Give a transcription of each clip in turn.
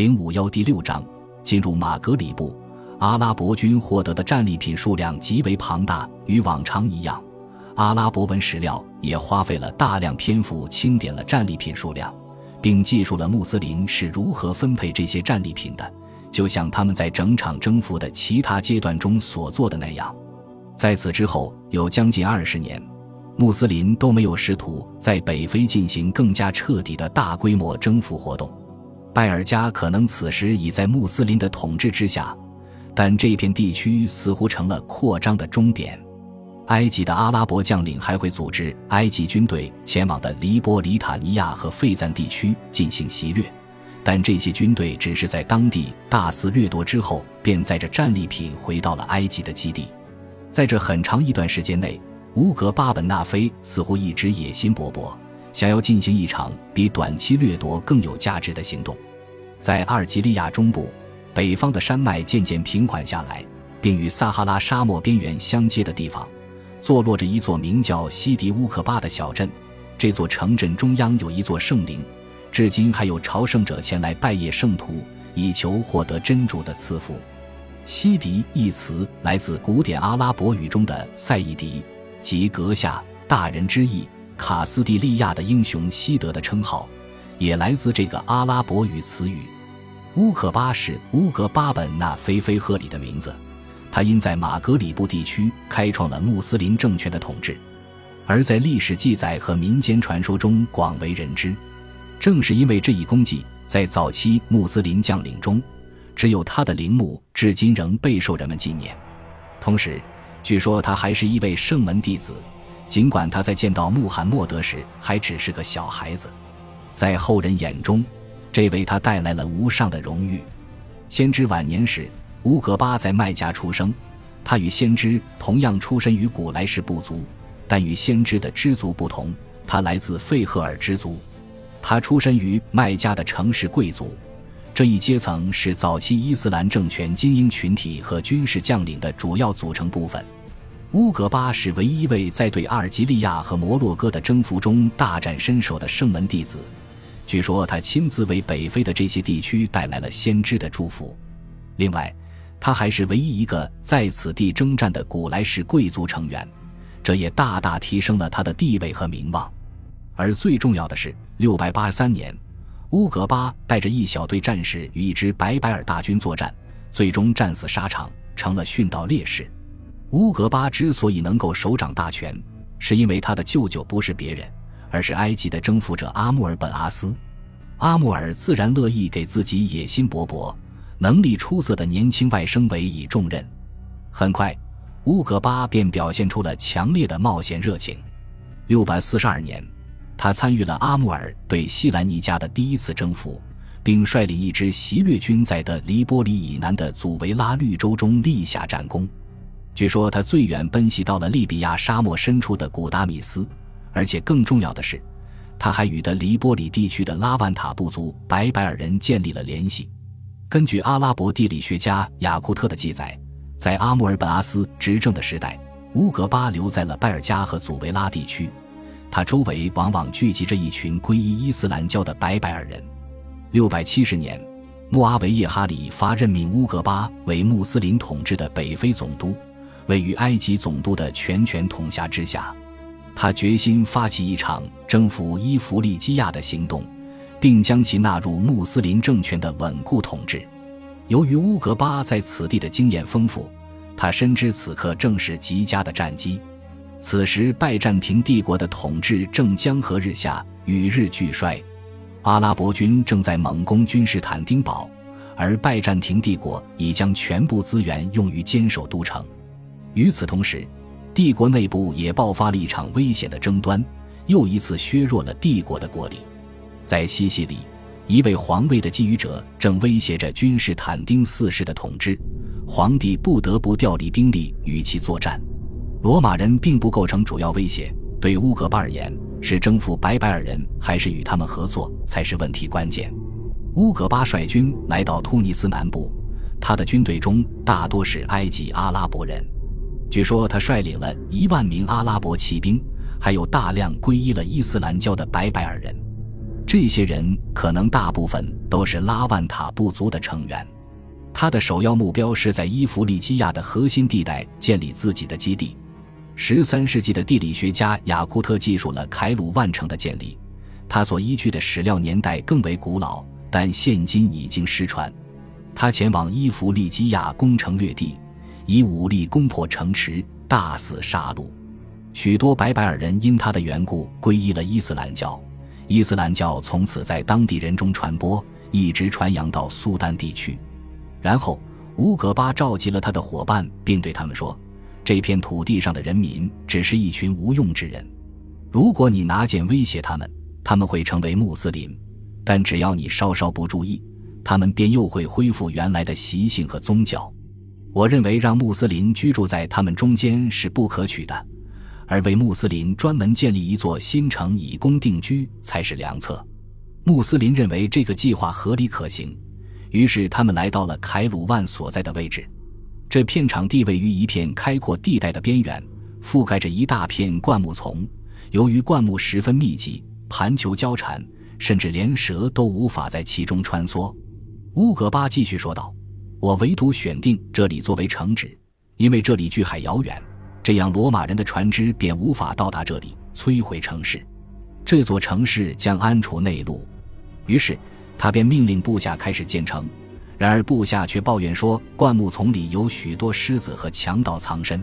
零五幺第六章进入马格里布，阿拉伯军获得的战利品数量极为庞大。与往常一样，阿拉伯文史料也花费了大量篇幅清点了战利品数量，并记述了穆斯林是如何分配这些战利品的，就像他们在整场征服的其他阶段中所做的那样。在此之后，有将近二十年，穆斯林都没有试图在北非进行更加彻底的大规模征服活动。拜尔加可能此时已在穆斯林的统治之下，但这片地区似乎成了扩张的终点。埃及的阿拉伯将领还会组织埃及军队前往的黎波里塔尼亚和费赞地区进行袭掠，但这些军队只是在当地大肆掠夺之后，便载着战利品回到了埃及的基地。在这很长一段时间内，乌格巴本纳菲似乎一直野心勃勃。想要进行一场比短期掠夺更有价值的行动，在阿尔及利亚中部，北方的山脉渐渐平缓下来，并与撒哈拉沙漠边缘相接的地方，坐落着一座名叫西迪乌克巴的小镇。这座城镇中央有一座圣陵，至今还有朝圣者前来拜谒圣徒，以求获得真主的赐福。西迪一词来自古典阿拉伯语中的赛义迪，即阁下、大人之意。卡斯蒂利亚的英雄西德的称号，也来自这个阿拉伯语词语。乌克巴是乌格巴本纳菲菲赫里的名字，他因在马格里布地区开创了穆斯林政权的统治，而在历史记载和民间传说中广为人知。正是因为这一功绩，在早期穆斯林将领中，只有他的陵墓至今仍备受人们纪念。同时，据说他还是一位圣门弟子。尽管他在见到穆罕默德时还只是个小孩子，在后人眼中，这为他带来了无上的荣誉。先知晚年时，乌格巴在麦加出生，他与先知同样出身于古莱氏部族，但与先知的支族不同，他来自费赫尔支族。他出身于麦加的城市贵族，这一阶层是早期伊斯兰政权精英群体和军事将领的主要组成部分。乌格巴是唯一一位在对阿尔及利亚和摩洛哥的征服中大展身手的圣门弟子。据说他亲自为北非的这些地区带来了先知的祝福。另外，他还是唯一一个在此地征战的古莱氏贵族成员，这也大大提升了他的地位和名望。而最重要的是，六百八十三年，乌格巴带着一小队战士与一支白白尔大军作战，最终战死沙场，成了殉道烈士。乌格巴之所以能够手掌大权，是因为他的舅舅不是别人，而是埃及的征服者阿穆尔本阿斯。阿穆尔自然乐意给自己野心勃勃、能力出色的年轻外甥委以重任。很快，乌格巴便表现出了强烈的冒险热情。六百四十二年，他参与了阿穆尔对西兰尼加的第一次征服，并率领一支袭掠军在的黎波里以南的祖维拉绿洲中立下战功。据说他最远奔袭到了利比亚沙漠深处的古达米斯，而且更重要的是，他还与的黎波里地区的拉万塔部族白白尔人建立了联系。根据阿拉伯地理学家雅库特的记载，在阿穆尔本阿斯执政的时代，乌格巴留在了拜尔加和祖维拉地区，他周围往往聚集着一群皈依伊斯兰教的白白尔人。六百七十年，穆阿维叶哈里发任命乌格巴为穆斯林统治的北非总督。位于埃及总督的全权统辖之下，他决心发起一场征服伊弗利基亚的行动，并将其纳入穆斯林政权的稳固统治。由于乌格巴在此地的经验丰富，他深知此刻正是极佳的战机。此时，拜占庭帝国的统治正江河日下，与日俱衰。阿拉伯军正在猛攻君士坦丁堡，而拜占庭帝国已将全部资源用于坚守都城。与此同时，帝国内部也爆发了一场危险的争端，又一次削弱了帝国的国力。在西西里，一位皇位的觊觎者正威胁着君士坦丁四世的统治，皇帝不得不调离兵力与其作战。罗马人并不构成主要威胁，对乌格巴而言，是征服白白尔人还是与他们合作才是问题关键。乌格巴率军来到突尼斯南部，他的军队中大多是埃及阿拉伯人。据说他率领了一万名阿拉伯骑兵，还有大量皈依了伊斯兰教的白白尔人。这些人可能大部分都是拉万塔部族的成员。他的首要目标是在伊弗利基亚的核心地带建立自己的基地。十三世纪的地理学家雅库特记述了凯鲁万城的建立，他所依据的史料年代更为古老，但现今已经失传。他前往伊弗利基亚攻城略地，以武力攻破城池，大肆杀戮。许多白白尔人因他的缘故皈依了伊斯兰教，伊斯兰教从此在当地人中传播，一直传扬到苏丹地区。然后，乌格巴召集了他的伙伴，并对他们说：“这片土地上的人民只是一群无用之人。如果你拿剑威胁他们，他们会成为穆斯林；但只要你稍稍不注意，他们便又会恢复原来的习性和宗教。我认为让穆斯林居住在他们中间是不可取的，而为穆斯林专门建立一座新城以供定居才是良策。穆斯林认为这个计划合理可行。”于是他们来到了凯鲁万所在的位置，这片场地位于一片开阔地带的边缘，覆盖着一大片灌木丛。由于灌木十分密集，盘球交缠，甚至连蛇都无法在其中穿梭。乌格巴继续说道：“我唯独选定这里作为城址，因为这里距海遥远，这样罗马人的船只便无法到达这里，摧毁城市。这座城市将安处内陆。”于是。他便命令部下开始建城，然而部下却抱怨说，灌木丛里有许多狮子和强盗藏身，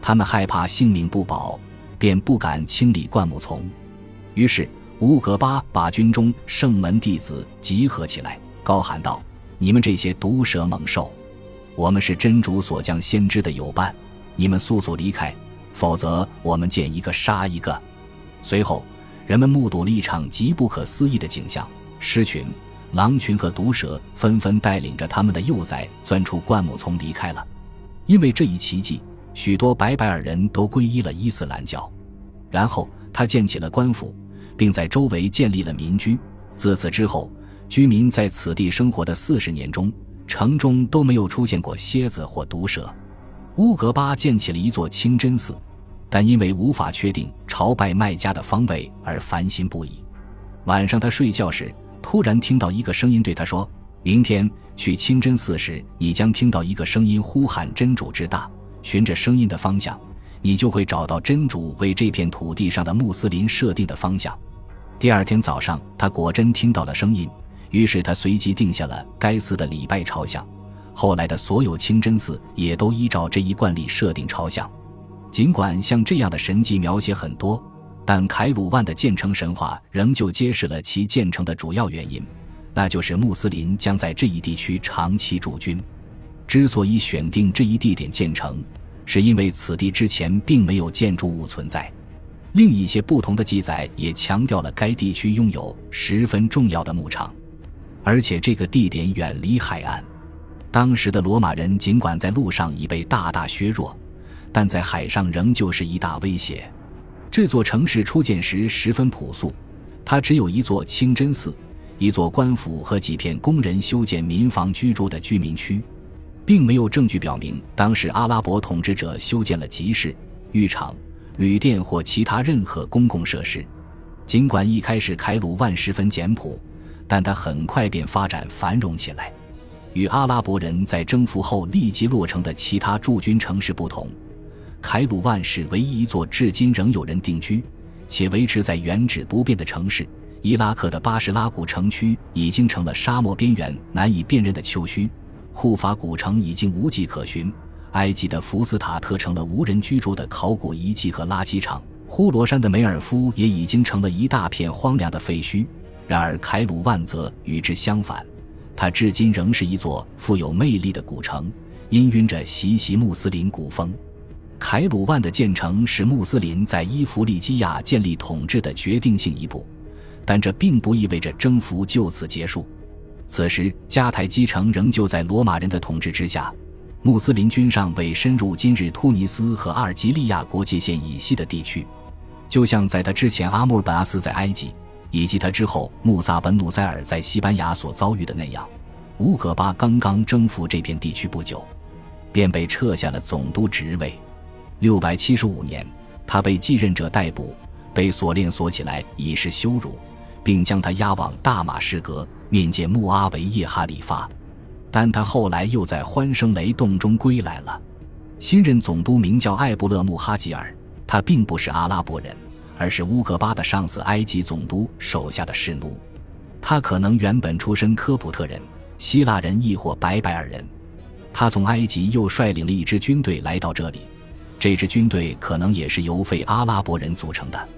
他们害怕性命不保，便不敢清理灌木丛。于是乌格巴把军中圣门弟子集合起来，高喊道：“你们这些毒蛇猛兽，我们是真主所将先知的友伴，你们速速离开，否则我们见一个杀一个。”随后，人们目睹了一场极不可思议的景象。狮群、狼群和毒蛇纷纷带领着他们的幼崽钻出灌木丛离开了。因为这一奇迹，许多白白尔人都皈依了伊斯兰教。然后他建起了官府，并在周围建立了民居。自此之后，居民在此地生活的四十年中，城中都没有出现过蝎子或毒蛇。乌格巴建起了一座清真寺，但因为无法确定朝拜麦加的方位而烦心不已。晚上他睡觉时。突然听到一个声音对他说：“明天去清真寺时，你将听到一个声音呼喊真主之大。循着声音的方向，你就会找到真主为这片土地上的穆斯林设定的方向。”第二天早上，他果真听到了声音，于是他随即定下了该寺的礼拜朝向。后来的所有清真寺也都依照这一惯例设定朝向。尽管像这样的神迹描写很多。但凯鲁万的建成神话仍旧揭示了其建成的主要原因，那就是穆斯林将在这一地区长期驻军。之所以选定这一地点建成，是因为此地之前并没有建筑物存在。另一些不同的记载也强调了该地区拥有十分重要的牧场，而且这个地点远离海岸。当时的罗马人尽管在路上已被大大削弱，但在海上仍旧是一大威胁。这座城市初建时十分朴素，它只有一座清真寺、一座官府和几片工人修建民房居住的居民区，并没有证据表明当时阿拉伯统治者修建了集市、浴场、旅店或其他任何公共设施。尽管一开始凯鲁万十分简朴，但它很快便发展繁荣起来。与阿拉伯人在征服后立即落成的其他驻军城市不同。凯鲁万是唯一一座至今仍有人定居且维持在原址不变的城市。伊拉克的巴士拉古城区已经成了沙漠边缘难以辨认的丘墟，库法古城已经无迹可寻，埃及的福斯塔特成了无人居住的考古遗迹和垃圾场，呼罗珊的梅尔夫也已经成了一大片荒凉的废墟。然而，凯鲁万则与之相反，它至今仍是一座富有魅力的古城，氤氲着习习穆斯林古风。凯鲁万的建成是穆斯林在伊弗利基亚建立统治的决定性一步，但这并不意味着征服就此结束。此时，迦太基城仍旧在罗马人的统治之下，穆斯林军尚未深入今日突尼斯和阿尔及利亚国界线以西的地区。就像在他之前阿穆尔本阿斯在埃及，以及他之后穆萨本努塞尔在西班牙所遭遇的那样，乌格巴刚刚征服这片地区不久，便被撤下了总督职位。六百七十五年，他被继任者逮捕，被锁链锁起来，以示羞辱，并将他押往大马士革面见穆阿维叶哈里发。但他后来又在欢声雷动中归来了。新任总督名叫艾布勒穆哈吉尔，他并不是阿拉伯人，而是乌格巴的上司埃及总督手下的士奴。他可能原本出身科普特人、希腊人，亦或白白尔人。他从埃及又率领了一支军队来到这里，这支军队可能也是由非阿拉伯人组成的。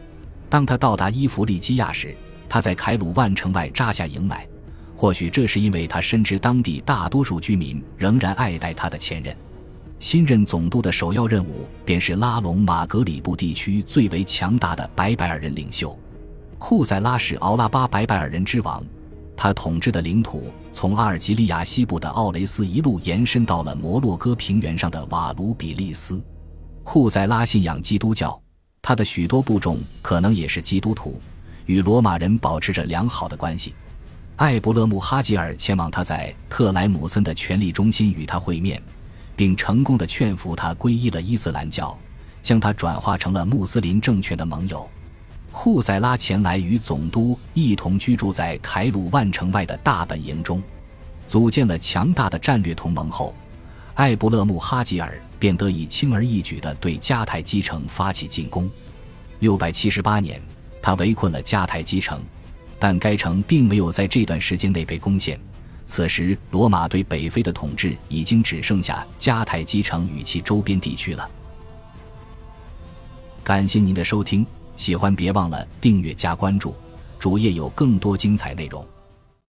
当他到达伊弗利基亚时，他在凯鲁万城外扎下营来。或许这是因为他深知当地大多数居民仍然爱戴他的前任。新任总督的首要任务便是拉拢马格里布地区最为强大的白白尔人领袖。库塞拉是奥拉巴白白尔人之王，他统治的领土从阿尔及利亚西部的奥雷斯一路延伸到了摩洛哥平原上的瓦卢比利斯。库塞拉信仰基督教，他的许多部众可能也是基督徒，与罗马人保持着良好的关系。艾布勒穆哈吉尔前往他在特莱姆森的权力中心与他会面，并成功的劝服他皈依了伊斯兰教，将他转化成了穆斯林政权的盟友。库塞拉前来与总督一同居住在凯鲁万城外的大本营中，组建了强大的战略同盟后，艾布勒穆哈吉尔便得以轻而易举地对迦太基城发起进攻。六百七十八年，他围困了迦太基城。但该城并没有在这段时间内被攻陷。此时，罗马对北非的统治已经只剩下迦太基城与其周边地区了。感谢您的收听，喜欢别忘了订阅加关注，主页有更多精彩内容。